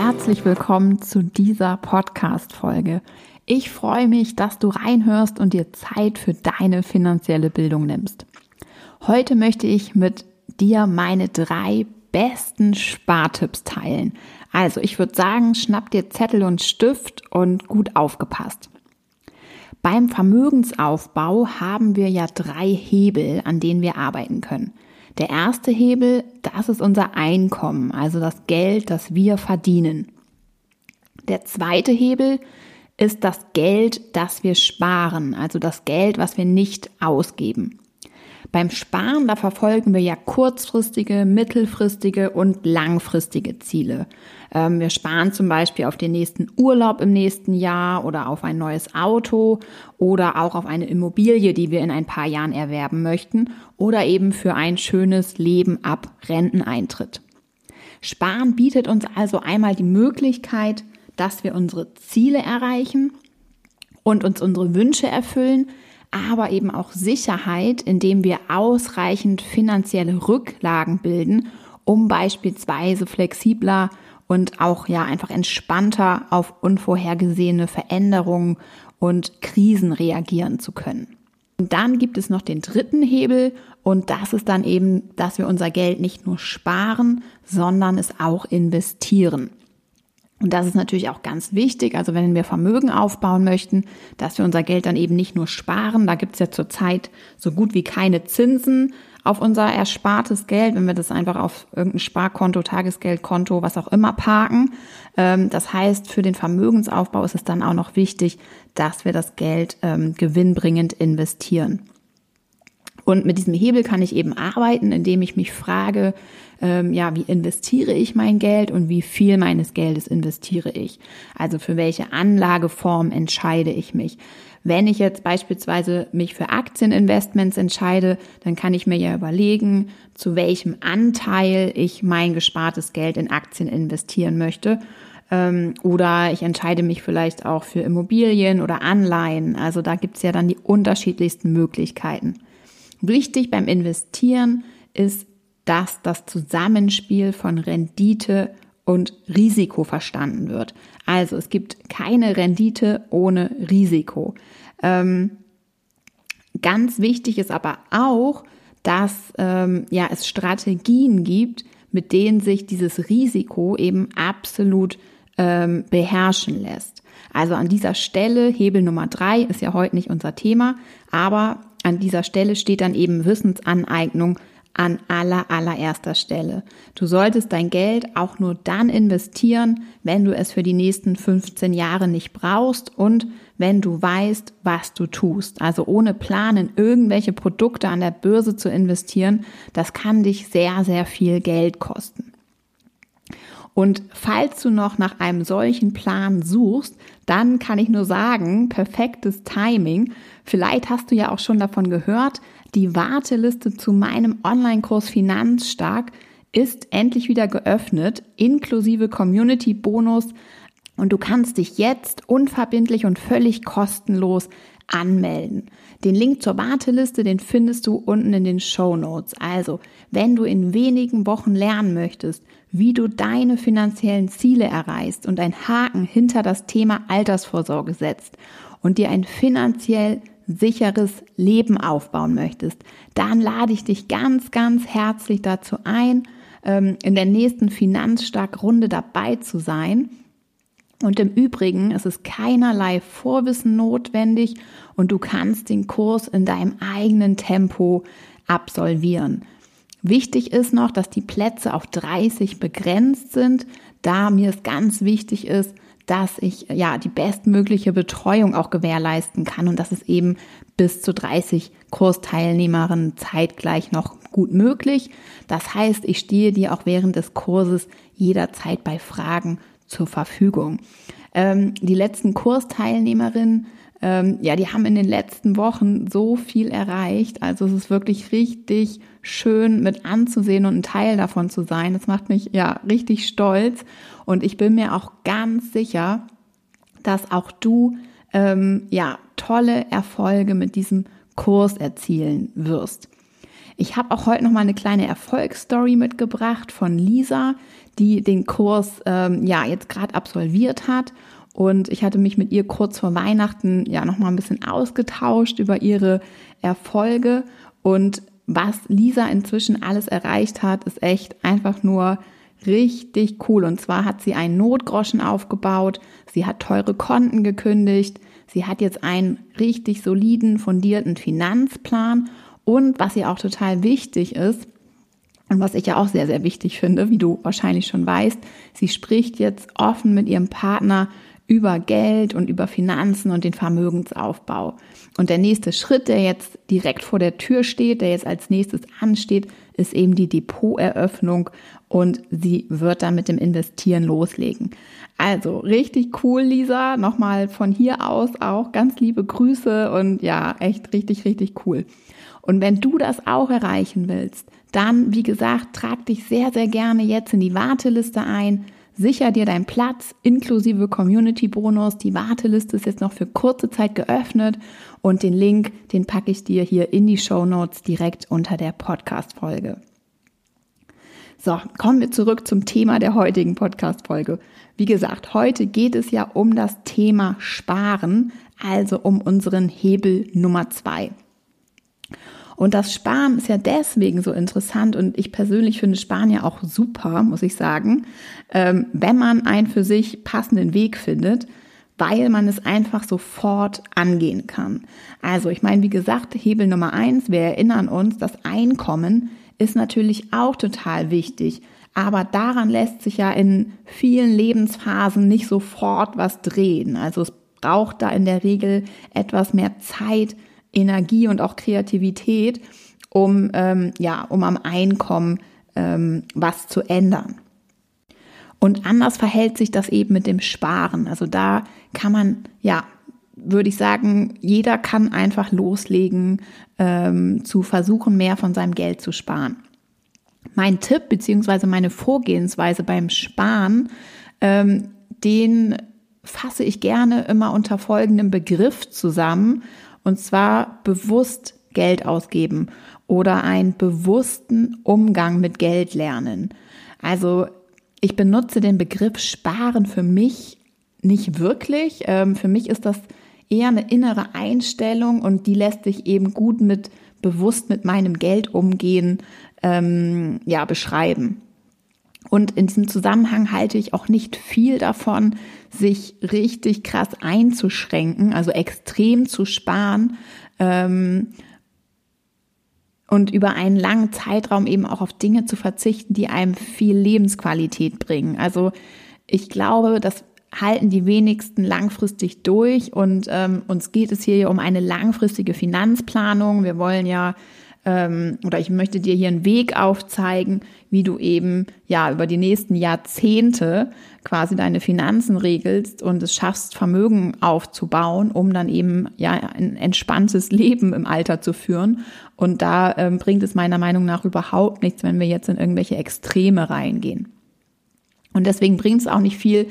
herzlich willkommen zu dieser Podcast-Folge. Ich freue mich, dass du reinhörst und dir Zeit für deine finanzielle Bildung nimmst. Heute möchte ich mit dir meine drei besten Spartipps teilen. Also ich würde sagen, schnapp dir Zettel und Stift und gut aufgepasst. Beim Vermögensaufbau haben wir ja drei Hebel, an denen wir arbeiten können. Der erste Hebel, das ist unser Einkommen, also das Geld, das wir verdienen. Der zweite Hebel ist das Geld, das wir sparen, also das Geld, was wir nicht ausgeben. Beim Sparen, da verfolgen wir ja kurzfristige, mittelfristige und langfristige Ziele. Ähm, wir sparen zum Beispiel auf den nächsten Urlaub im nächsten Jahr oder auf ein neues Auto oder auch auf eine Immobilie, die wir in ein paar Jahren erwerben möchten oder eben für ein schönes Leben ab Renteneintritt. Sparen bietet uns also einmal die Möglichkeit, dass wir unsere Ziele erreichen und uns unsere Wünsche erfüllen, aber eben auch Sicherheit, indem wir ausreichend finanzielle Rücklagen bilden, um beispielsweise flexibler und auch ja einfach entspannter auf unvorhergesehene Veränderungen und Krisen reagieren zu können. Und dann gibt es noch den dritten Hebel und das ist dann eben, dass wir unser Geld nicht nur sparen, sondern es auch investieren. Und das ist natürlich auch ganz wichtig. Also wenn wir Vermögen aufbauen möchten, dass wir unser Geld dann eben nicht nur sparen. Da gibt es ja zurzeit so gut wie keine Zinsen auf unser erspartes Geld, wenn wir das einfach auf irgendein Sparkonto, Tagesgeldkonto, was auch immer parken. Ähm, das heißt, für den Vermögensaufbau ist es dann auch noch wichtig, dass wir das Geld ähm, gewinnbringend investieren. Und mit diesem Hebel kann ich eben arbeiten, indem ich mich frage, ähm, ja, wie investiere ich mein Geld und wie viel meines Geldes investiere ich? Also für welche Anlageform entscheide ich mich? Wenn ich jetzt beispielsweise mich für Aktieninvestments entscheide, dann kann ich mir ja überlegen, zu welchem Anteil ich mein gespartes Geld in Aktien investieren möchte. Ähm, oder ich entscheide mich vielleicht auch für Immobilien oder Anleihen. Also da gibt's ja dann die unterschiedlichsten Möglichkeiten. Wichtig beim Investieren ist, dass das Zusammenspiel von Rendite und Risiko verstanden wird. Also es gibt keine Rendite ohne Risiko. Ähm, ganz wichtig ist aber auch, dass ähm, ja, es Strategien gibt, mit denen sich dieses Risiko eben absolut ähm, beherrschen lässt. Also an dieser Stelle, Hebel Nummer drei ist ja heute nicht unser Thema, aber an dieser Stelle steht dann eben Wissensaneignung an aller, allererster Stelle. Du solltest dein Geld auch nur dann investieren, wenn du es für die nächsten 15 Jahre nicht brauchst und wenn du weißt, was du tust. Also ohne Plan in irgendwelche Produkte an der Börse zu investieren, das kann dich sehr, sehr viel Geld kosten. Und falls du noch nach einem solchen Plan suchst, dann kann ich nur sagen, perfektes Timing. Vielleicht hast du ja auch schon davon gehört, die Warteliste zu meinem Online-Kurs Finanzstark ist endlich wieder geöffnet, inklusive Community-Bonus. Und du kannst dich jetzt unverbindlich und völlig kostenlos anmelden. Den Link zur Warteliste, den findest du unten in den Show Notes. Also, wenn du in wenigen Wochen lernen möchtest, wie du deine finanziellen Ziele erreichst und ein Haken hinter das Thema Altersvorsorge setzt und dir ein finanziell sicheres Leben aufbauen möchtest, dann lade ich dich ganz, ganz herzlich dazu ein, ähm, in der nächsten Finanzstark-Runde dabei zu sein. Und im Übrigen ist es keinerlei Vorwissen notwendig und du kannst den Kurs in deinem eigenen Tempo absolvieren. Wichtig ist noch, dass die Plätze auf 30 begrenzt sind, da mir es ganz wichtig ist, dass ich ja die bestmögliche Betreuung auch gewährleisten kann und das ist eben bis zu 30 Kursteilnehmerinnen zeitgleich noch gut möglich. Das heißt, ich stehe dir auch während des Kurses jederzeit bei Fragen zur Verfügung. Ähm, die letzten Kursteilnehmerinnen ähm, ja, die haben in den letzten Wochen so viel erreicht. Also es ist wirklich richtig schön mit anzusehen und ein Teil davon zu sein. Das macht mich ja richtig stolz. Und ich bin mir auch ganz sicher, dass auch du ähm, ja tolle Erfolge mit diesem Kurs erzielen wirst. Ich habe auch heute noch mal eine kleine Erfolgsstory mitgebracht von Lisa, die den Kurs ähm, ja jetzt gerade absolviert hat. Und ich hatte mich mit ihr kurz vor Weihnachten ja noch mal ein bisschen ausgetauscht über ihre Erfolge und was Lisa inzwischen alles erreicht hat, ist echt einfach nur richtig cool. Und zwar hat sie einen Notgroschen aufgebaut, sie hat teure Konten gekündigt, sie hat jetzt einen richtig soliden, fundierten Finanzplan und was ihr auch total wichtig ist, und was ich ja auch sehr, sehr wichtig finde, wie du wahrscheinlich schon weißt, sie spricht jetzt offen mit ihrem Partner über Geld und über Finanzen und den Vermögensaufbau. Und der nächste Schritt, der jetzt direkt vor der Tür steht, der jetzt als nächstes ansteht, ist eben die Depoteröffnung und sie wird dann mit dem Investieren loslegen. Also richtig cool, Lisa. Nochmal von hier aus auch ganz liebe Grüße und ja, echt richtig, richtig cool. Und wenn du das auch erreichen willst, dann, wie gesagt, trag dich sehr, sehr gerne jetzt in die Warteliste ein. Sicher dir deinen Platz inklusive Community Bonus. Die Warteliste ist jetzt noch für kurze Zeit geöffnet und den Link, den packe ich dir hier in die Show Notes direkt unter der Podcast Folge. So, kommen wir zurück zum Thema der heutigen Podcast Folge. Wie gesagt, heute geht es ja um das Thema Sparen, also um unseren Hebel Nummer zwei. Und das Sparen ist ja deswegen so interessant und ich persönlich finde Sparen ja auch super, muss ich sagen, ähm, wenn man einen für sich passenden Weg findet, weil man es einfach sofort angehen kann. Also ich meine, wie gesagt, Hebel Nummer eins, wir erinnern uns, das Einkommen ist natürlich auch total wichtig. Aber daran lässt sich ja in vielen Lebensphasen nicht sofort was drehen. Also es braucht da in der Regel etwas mehr Zeit, Energie und auch Kreativität, um, ähm, ja, um am Einkommen ähm, was zu ändern. Und anders verhält sich das eben mit dem Sparen. Also da kann man, ja, würde ich sagen, jeder kann einfach loslegen, ähm, zu versuchen, mehr von seinem Geld zu sparen. Mein Tipp beziehungsweise meine Vorgehensweise beim Sparen, ähm, den fasse ich gerne immer unter folgendem Begriff zusammen. Und zwar bewusst Geld ausgeben oder einen bewussten Umgang mit Geld lernen. Also ich benutze den Begriff Sparen für mich nicht wirklich. Ähm, für mich ist das eher eine innere Einstellung und die lässt sich eben gut mit bewusst mit meinem Geld umgehen, ähm, ja, beschreiben. Und in diesem Zusammenhang halte ich auch nicht viel davon, sich richtig krass einzuschränken, also extrem zu sparen ähm, und über einen langen Zeitraum eben auch auf Dinge zu verzichten, die einem viel Lebensqualität bringen. Also ich glaube, das halten die wenigsten langfristig durch und ähm, uns geht es hier um eine langfristige Finanzplanung. Wir wollen ja ähm, oder ich möchte dir hier einen Weg aufzeigen, wie du eben ja über die nächsten Jahrzehnte quasi deine Finanzen regelst und es schaffst, Vermögen aufzubauen, um dann eben ja ein entspanntes Leben im Alter zu führen. Und da ähm, bringt es meiner Meinung nach überhaupt nichts, wenn wir jetzt in irgendwelche Extreme reingehen. Und deswegen bringt es auch nicht viel,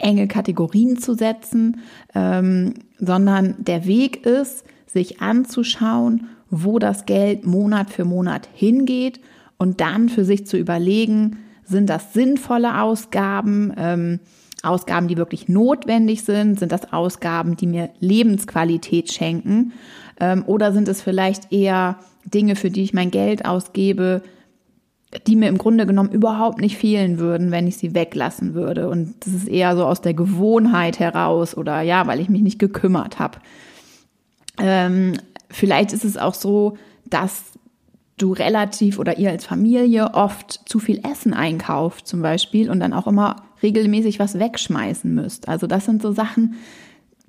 enge Kategorien zu setzen, ähm, sondern der Weg ist, sich anzuschauen, wo das Geld Monat für Monat hingeht und dann für sich zu überlegen, sind das sinnvolle Ausgaben, ähm, Ausgaben, die wirklich notwendig sind, sind das Ausgaben, die mir Lebensqualität schenken? Ähm, oder sind es vielleicht eher Dinge, für die ich mein Geld ausgebe, die mir im Grunde genommen überhaupt nicht fehlen würden, wenn ich sie weglassen würde. Und das ist eher so aus der Gewohnheit heraus oder ja, weil ich mich nicht gekümmert habe. Ähm, Vielleicht ist es auch so, dass du relativ oder ihr als Familie oft zu viel Essen einkauft zum Beispiel und dann auch immer regelmäßig was wegschmeißen müsst. Also das sind so Sachen,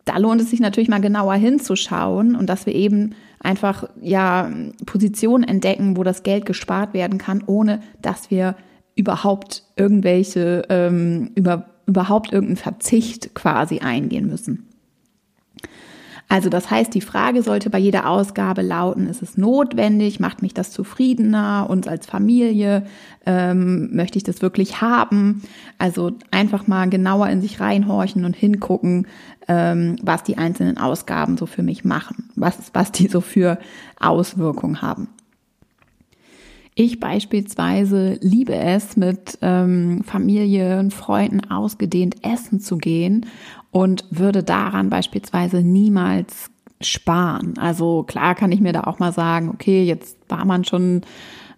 da lohnt es sich natürlich mal genauer hinzuschauen und dass wir eben einfach ja Positionen entdecken, wo das Geld gespart werden kann, ohne dass wir überhaupt irgendwelche ähm, über überhaupt irgendeinen Verzicht quasi eingehen müssen. Also das heißt, die Frage sollte bei jeder Ausgabe lauten, ist es notwendig, macht mich das zufriedener, uns als Familie, ähm, möchte ich das wirklich haben? Also einfach mal genauer in sich reinhorchen und hingucken, ähm, was die einzelnen Ausgaben so für mich machen, was, was die so für Auswirkungen haben. Ich beispielsweise liebe es, mit ähm, Familie und Freunden ausgedehnt essen zu gehen und würde daran beispielsweise niemals sparen. Also klar kann ich mir da auch mal sagen, okay, jetzt war man schon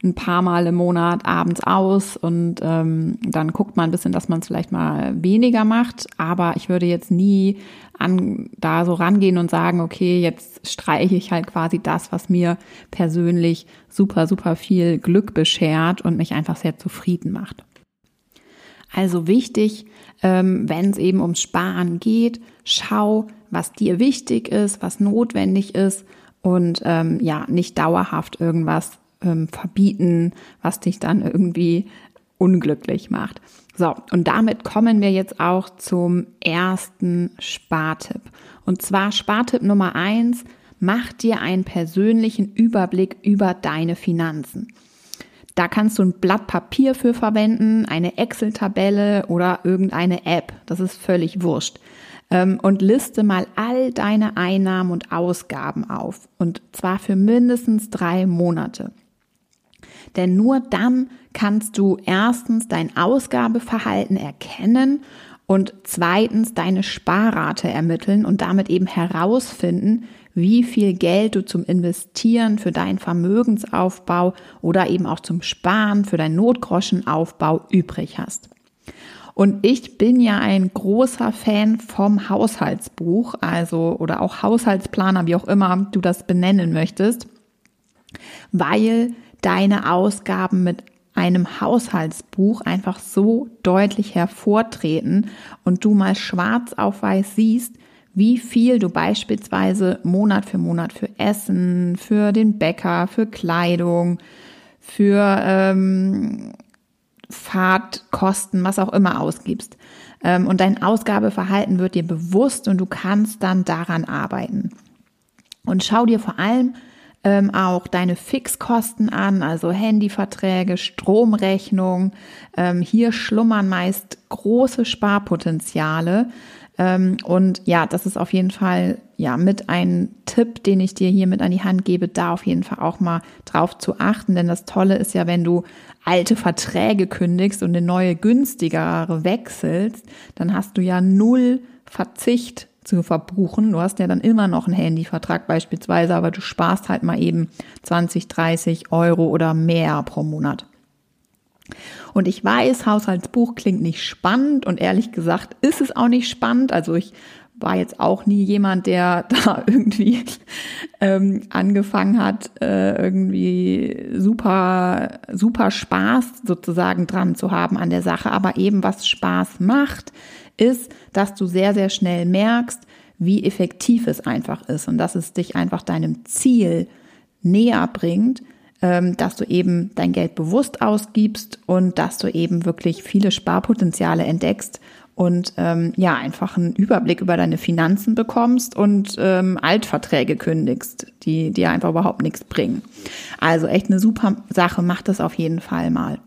ein paar Mal im Monat abends aus und ähm, dann guckt man ein bisschen, dass man es vielleicht mal weniger macht. Aber ich würde jetzt nie an, da so rangehen und sagen, okay, jetzt streiche ich halt quasi das, was mir persönlich super, super viel Glück beschert und mich einfach sehr zufrieden macht. Also wichtig, ähm, wenn es eben ums Sparen geht, schau, was dir wichtig ist, was notwendig ist und ähm, ja, nicht dauerhaft irgendwas ähm, verbieten, was dich dann irgendwie unglücklich macht. So, und damit kommen wir jetzt auch zum ersten Spartipp. Und zwar Spartipp Nummer eins, mach dir einen persönlichen Überblick über deine Finanzen. Da kannst du ein Blatt Papier für verwenden, eine Excel-Tabelle oder irgendeine App. Das ist völlig wurscht. Ähm, und liste mal all deine Einnahmen und Ausgaben auf. Und zwar für mindestens drei Monate. Denn nur dann kannst du erstens dein Ausgabeverhalten erkennen und zweitens deine Sparrate ermitteln und damit eben herausfinden, wie viel Geld du zum Investieren für deinen Vermögensaufbau oder eben auch zum Sparen für deinen Notgroschenaufbau übrig hast. Und ich bin ja ein großer Fan vom Haushaltsbuch, also oder auch Haushaltsplaner, wie auch immer du das benennen möchtest, weil deine Ausgaben mit einem Haushaltsbuch einfach so deutlich hervortreten und du mal schwarz auf weiß siehst, wie viel du beispielsweise Monat für Monat für Essen, für den Bäcker, für Kleidung, für ähm, Fahrtkosten, was auch immer ausgibst. Ähm, und dein Ausgabeverhalten wird dir bewusst und du kannst dann daran arbeiten. Und schau dir vor allem ähm, auch deine Fixkosten an, also Handyverträge, Stromrechnung. Ähm, hier schlummern meist große Sparpotenziale. Ähm, und ja, das ist auf jeden Fall ja mit ein Tipp, den ich dir hier mit an die Hand gebe, da auf jeden Fall auch mal drauf zu achten. Denn das Tolle ist ja, wenn du alte Verträge kündigst und eine neue günstigere wechselst, dann hast du ja null Verzicht zu verbuchen. Du hast ja dann immer noch einen Handyvertrag beispielsweise, aber du sparst halt mal eben 20, 30 Euro oder mehr pro Monat. Und ich weiß, Haushaltsbuch klingt nicht spannend und ehrlich gesagt ist es auch nicht spannend. Also ich war jetzt auch nie jemand, der da irgendwie ähm, angefangen hat, äh, irgendwie super, super Spaß sozusagen dran zu haben an der Sache. Aber eben was Spaß macht, ist, dass du sehr, sehr schnell merkst, wie effektiv es einfach ist und dass es dich einfach deinem Ziel näher bringt, dass du eben dein Geld bewusst ausgibst und dass du eben wirklich viele Sparpotenziale entdeckst und ähm, ja, einfach einen Überblick über deine Finanzen bekommst und ähm, Altverträge kündigst, die dir einfach überhaupt nichts bringen. Also echt eine super Sache, mach das auf jeden Fall mal.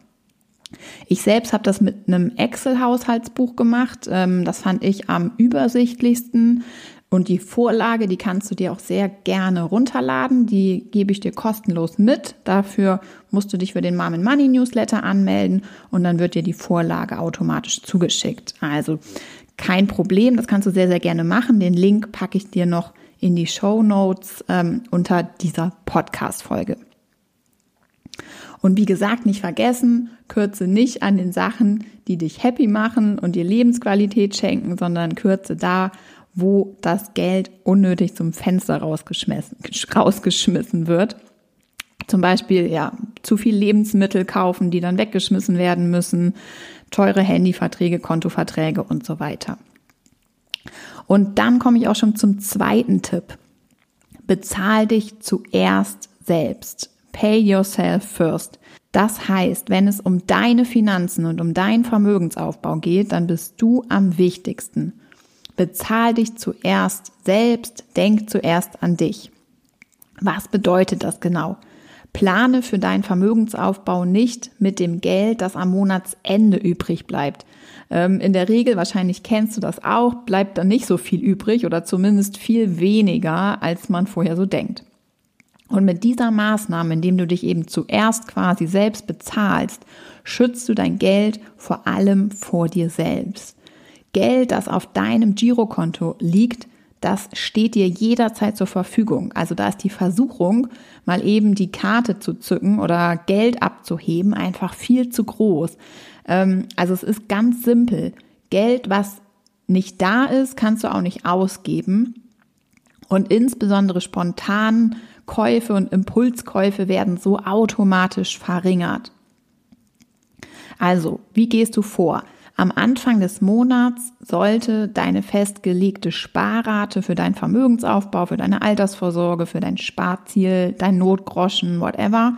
Ich selbst habe das mit einem Excel-Haushaltsbuch gemacht. Ähm, das fand ich am übersichtlichsten. Und die Vorlage, die kannst du dir auch sehr gerne runterladen. Die gebe ich dir kostenlos mit. Dafür musst du dich für den Mom Money Newsletter anmelden und dann wird dir die Vorlage automatisch zugeschickt. Also kein Problem, das kannst du sehr, sehr gerne machen. Den Link packe ich dir noch in die Show Notes ähm, unter dieser Podcast-Folge. Und wie gesagt, nicht vergessen, kürze nicht an den Sachen, die dich happy machen und dir Lebensqualität schenken, sondern kürze da, wo das Geld unnötig zum Fenster rausgeschmissen, rausgeschmissen wird. Zum Beispiel, ja, zu viel Lebensmittel kaufen, die dann weggeschmissen werden müssen, teure Handyverträge, Kontoverträge und so weiter. Und dann komme ich auch schon zum zweiten Tipp. Bezahl dich zuerst selbst. Pay yourself first. Das heißt, wenn es um deine Finanzen und um deinen Vermögensaufbau geht, dann bist du am wichtigsten. Bezahl dich zuerst selbst, denk zuerst an dich. Was bedeutet das genau? Plane für deinen Vermögensaufbau nicht mit dem Geld, das am Monatsende übrig bleibt. Ähm, in der Regel, wahrscheinlich kennst du das auch, bleibt dann nicht so viel übrig oder zumindest viel weniger, als man vorher so denkt. Und mit dieser Maßnahme, indem du dich eben zuerst quasi selbst bezahlst, schützt du dein Geld vor allem vor dir selbst. Geld, das auf deinem Girokonto liegt, das steht dir jederzeit zur Verfügung. Also da ist die Versuchung, mal eben die Karte zu zücken oder Geld abzuheben, einfach viel zu groß. Ähm, also es ist ganz simpel. Geld, was nicht da ist, kannst du auch nicht ausgeben. Und insbesondere spontan Käufe und Impulskäufe werden so automatisch verringert. Also, wie gehst du vor? Am Anfang des Monats sollte deine festgelegte Sparrate für deinen Vermögensaufbau, für deine Altersvorsorge, für dein Sparziel, dein Notgroschen, whatever,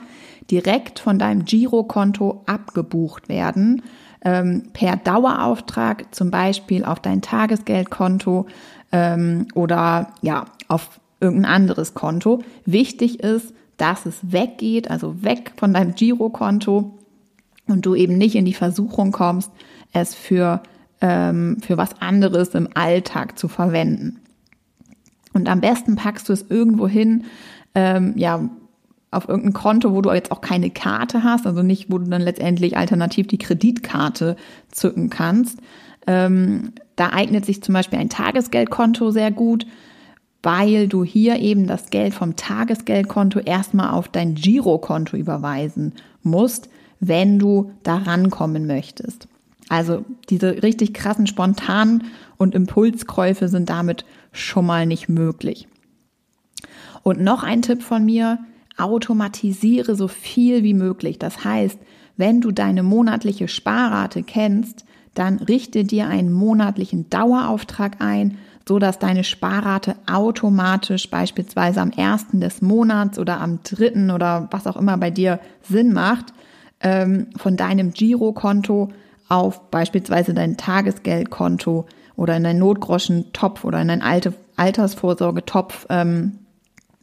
direkt von deinem Girokonto abgebucht werden. Ähm, per Dauerauftrag, zum Beispiel auf dein Tagesgeldkonto ähm, oder ja, auf irgendein anderes Konto. Wichtig ist, dass es weggeht, also weg von deinem Girokonto und du eben nicht in die Versuchung kommst, es für, ähm, für was anderes im Alltag zu verwenden. Und am besten packst du es irgendwo hin, ähm, ja, auf irgendein Konto, wo du jetzt auch keine Karte hast, also nicht, wo du dann letztendlich alternativ die Kreditkarte zücken kannst. Ähm, da eignet sich zum Beispiel ein Tagesgeldkonto sehr gut weil du hier eben das Geld vom Tagesgeldkonto erstmal auf dein Girokonto überweisen musst, wenn du da rankommen möchtest. Also diese richtig krassen spontanen und Impulskäufe sind damit schon mal nicht möglich. Und noch ein Tipp von mir, automatisiere so viel wie möglich. Das heißt, wenn du deine monatliche Sparrate kennst, dann richte dir einen monatlichen Dauerauftrag ein, so dass deine Sparrate automatisch beispielsweise am ersten des Monats oder am dritten oder was auch immer bei dir Sinn macht, ähm, von deinem Girokonto auf beispielsweise dein Tagesgeldkonto oder in deinen Notgroschen-Topf oder in deinen Alte Altersvorsorgetopf ähm,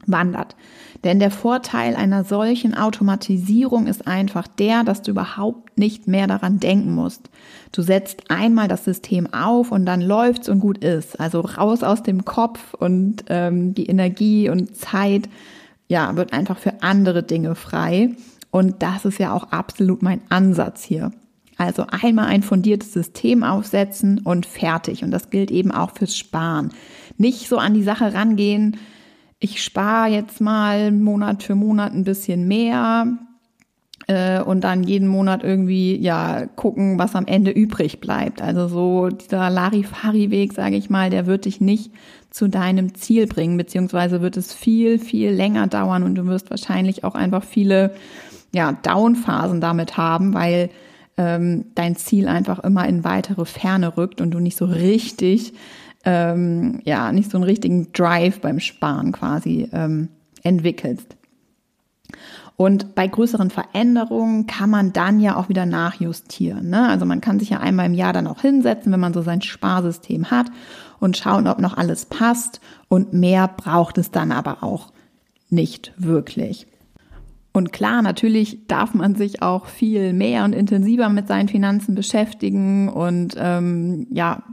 wandert. Denn der Vorteil einer solchen Automatisierung ist einfach der, dass du überhaupt nicht mehr daran denken musst. Du setzt einmal das System auf und dann läuft's und gut ist. Also raus aus dem Kopf und ähm, die Energie und Zeit, ja, wird einfach für andere Dinge frei. Und das ist ja auch absolut mein Ansatz hier. Also einmal ein fundiertes System aufsetzen und fertig. Und das gilt eben auch fürs Sparen. Nicht so an die Sache rangehen, ich spare jetzt mal Monat für Monat ein bisschen mehr äh, und dann jeden Monat irgendwie ja gucken, was am Ende übrig bleibt. Also so dieser Larifari-Weg, sage ich mal, der wird dich nicht zu deinem Ziel bringen, beziehungsweise wird es viel, viel länger dauern und du wirst wahrscheinlich auch einfach viele ja, Downphasen damit haben, weil ähm, dein Ziel einfach immer in weitere Ferne rückt und du nicht so richtig ähm, ja nicht so einen richtigen Drive beim Sparen quasi ähm, entwickelst. Und bei größeren Veränderungen kann man dann ja auch wieder nachjustieren. Ne? Also man kann sich ja einmal im Jahr dann auch hinsetzen, wenn man so sein Sparsystem hat und schauen, ob noch alles passt. Und mehr braucht es dann aber auch nicht wirklich. Und klar, natürlich darf man sich auch viel mehr und intensiver mit seinen Finanzen beschäftigen und ähm, ja,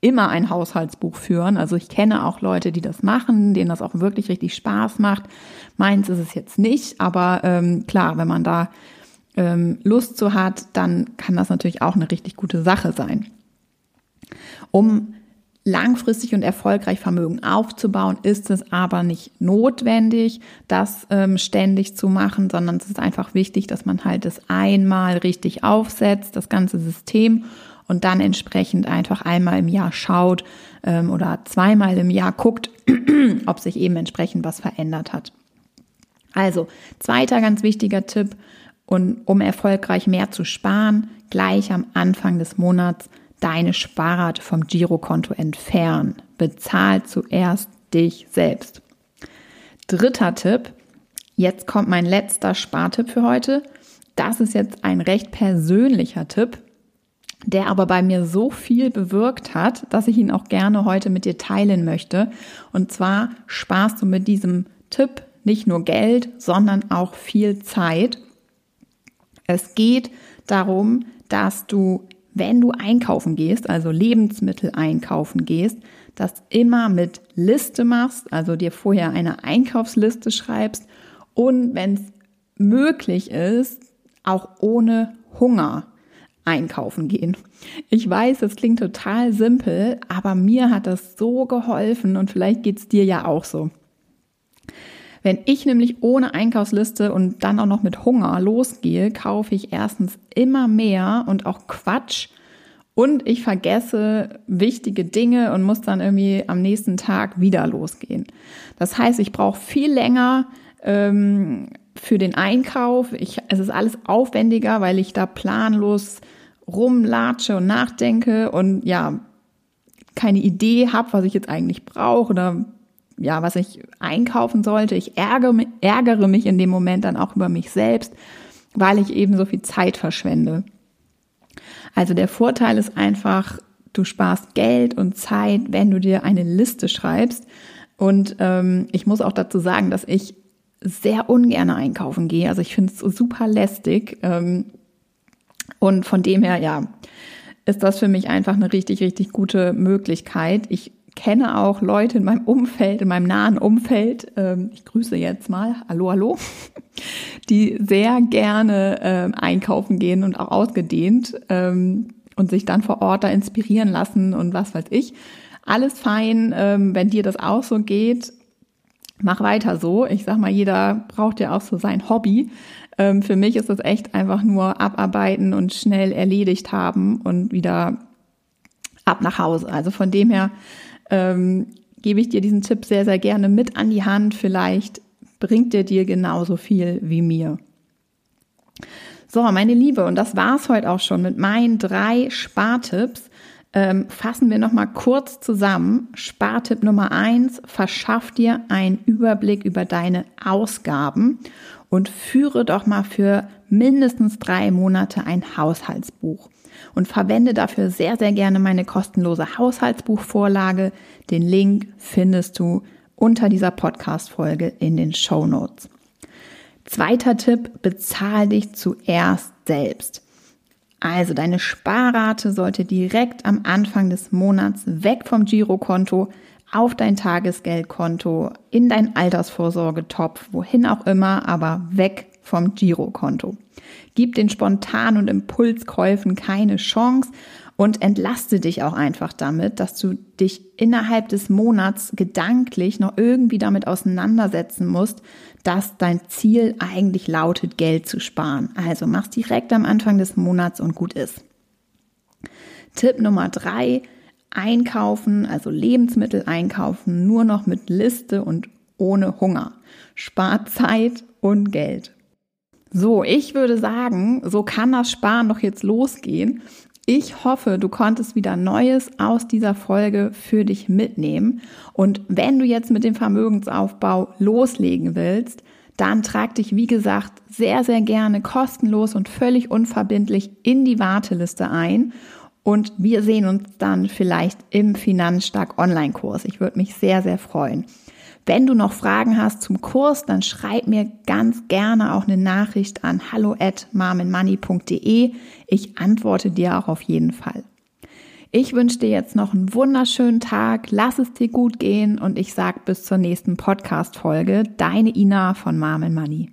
immer ein Haushaltsbuch führen. Also ich kenne auch Leute, die das machen, denen das auch wirklich richtig Spaß macht. Meins ist es jetzt nicht, aber ähm, klar, wenn man da ähm, Lust zu hat, dann kann das natürlich auch eine richtig gute Sache sein. Um langfristig und erfolgreich Vermögen aufzubauen, ist es aber nicht notwendig, das ähm, ständig zu machen, sondern es ist einfach wichtig, dass man halt das einmal richtig aufsetzt, das ganze System und dann entsprechend einfach einmal im Jahr schaut ähm, oder zweimal im Jahr guckt, ob sich eben entsprechend was verändert hat. Also, zweiter ganz wichtiger Tipp, und um erfolgreich mehr zu sparen, gleich am Anfang des Monats deine Sparrate vom Girokonto entfernen. Bezahl zuerst dich selbst. Dritter Tipp, jetzt kommt mein letzter Spartipp für heute. Das ist jetzt ein recht persönlicher Tipp der aber bei mir so viel bewirkt hat, dass ich ihn auch gerne heute mit dir teilen möchte. Und zwar sparst du mit diesem Tipp nicht nur Geld, sondern auch viel Zeit. Es geht darum, dass du wenn du einkaufen gehst, also Lebensmittel einkaufen gehst, das immer mit Liste machst, also dir vorher eine Einkaufsliste schreibst und wenn es möglich ist, auch ohne Hunger einkaufen gehen. Ich weiß, es klingt total simpel, aber mir hat das so geholfen und vielleicht geht's dir ja auch so. Wenn ich nämlich ohne Einkaufsliste und dann auch noch mit Hunger losgehe, kaufe ich erstens immer mehr und auch Quatsch und ich vergesse wichtige Dinge und muss dann irgendwie am nächsten Tag wieder losgehen. Das heißt, ich brauche viel länger ähm, für den Einkauf. Ich, es ist alles aufwendiger, weil ich da planlos rumlatsche und nachdenke und ja, keine Idee habe, was ich jetzt eigentlich brauche oder ja, was ich einkaufen sollte. Ich ärgere, ärgere mich in dem Moment dann auch über mich selbst, weil ich eben so viel Zeit verschwende. Also der Vorteil ist einfach, du sparst Geld und Zeit, wenn du dir eine Liste schreibst. Und ähm, ich muss auch dazu sagen, dass ich sehr ungern einkaufen gehe. Also ich finde es super lästig. Ähm, und von dem her, ja, ist das für mich einfach eine richtig, richtig gute Möglichkeit. Ich kenne auch Leute in meinem Umfeld, in meinem nahen Umfeld, ähm, ich grüße jetzt mal, hallo, hallo, die sehr gerne ähm, einkaufen gehen und auch ausgedehnt ähm, und sich dann vor Ort da inspirieren lassen und was weiß ich. Alles fein, ähm, wenn dir das auch so geht, mach weiter so. Ich sag mal, jeder braucht ja auch so sein Hobby. Ähm, für mich ist das echt einfach nur abarbeiten und schnell erledigt haben und wieder ab nach Hause. Also von dem her ähm, gebe ich dir diesen Tipp sehr, sehr gerne mit an die Hand. Vielleicht bringt er dir genauso viel wie mir. So, meine Liebe, und das war's heute auch schon mit meinen drei Spartipps. Ähm, fassen wir nochmal kurz zusammen. Spartipp Nummer eins, verschaff dir einen Überblick über deine Ausgaben und führe doch mal für mindestens drei Monate ein Haushaltsbuch und verwende dafür sehr, sehr gerne meine kostenlose Haushaltsbuchvorlage. Den Link findest du unter dieser Podcast-Folge in den Show Notes. Zweiter Tipp, bezahl dich zuerst selbst. Also deine Sparrate sollte direkt am Anfang des Monats weg vom Girokonto auf dein Tagesgeldkonto, in dein Altersvorsorgetopf, wohin auch immer, aber weg vom Girokonto. Gib den Spontan- und Impulskäufen keine Chance und entlaste dich auch einfach damit, dass du dich innerhalb des Monats gedanklich noch irgendwie damit auseinandersetzen musst, dass dein Ziel eigentlich lautet, Geld zu sparen. Also mach's direkt am Anfang des Monats und gut ist. Tipp Nummer drei, einkaufen, also Lebensmittel einkaufen, nur noch mit Liste und ohne Hunger. Spart Zeit und Geld. So, ich würde sagen, so kann das Sparen doch jetzt losgehen. Ich hoffe, du konntest wieder Neues aus dieser Folge für dich mitnehmen. Und wenn du jetzt mit dem Vermögensaufbau loslegen willst, dann trag dich, wie gesagt, sehr, sehr gerne kostenlos und völlig unverbindlich in die Warteliste ein. Und wir sehen uns dann vielleicht im Finanzstark Online-Kurs. Ich würde mich sehr, sehr freuen. Wenn du noch Fragen hast zum Kurs, dann schreib mir ganz gerne auch eine Nachricht an hallo at. Ich antworte dir auch auf jeden Fall. Ich wünsche dir jetzt noch einen wunderschönen Tag, lass es dir gut gehen und ich sag bis zur nächsten Podcast-Folge. Deine Ina von Marmen Money.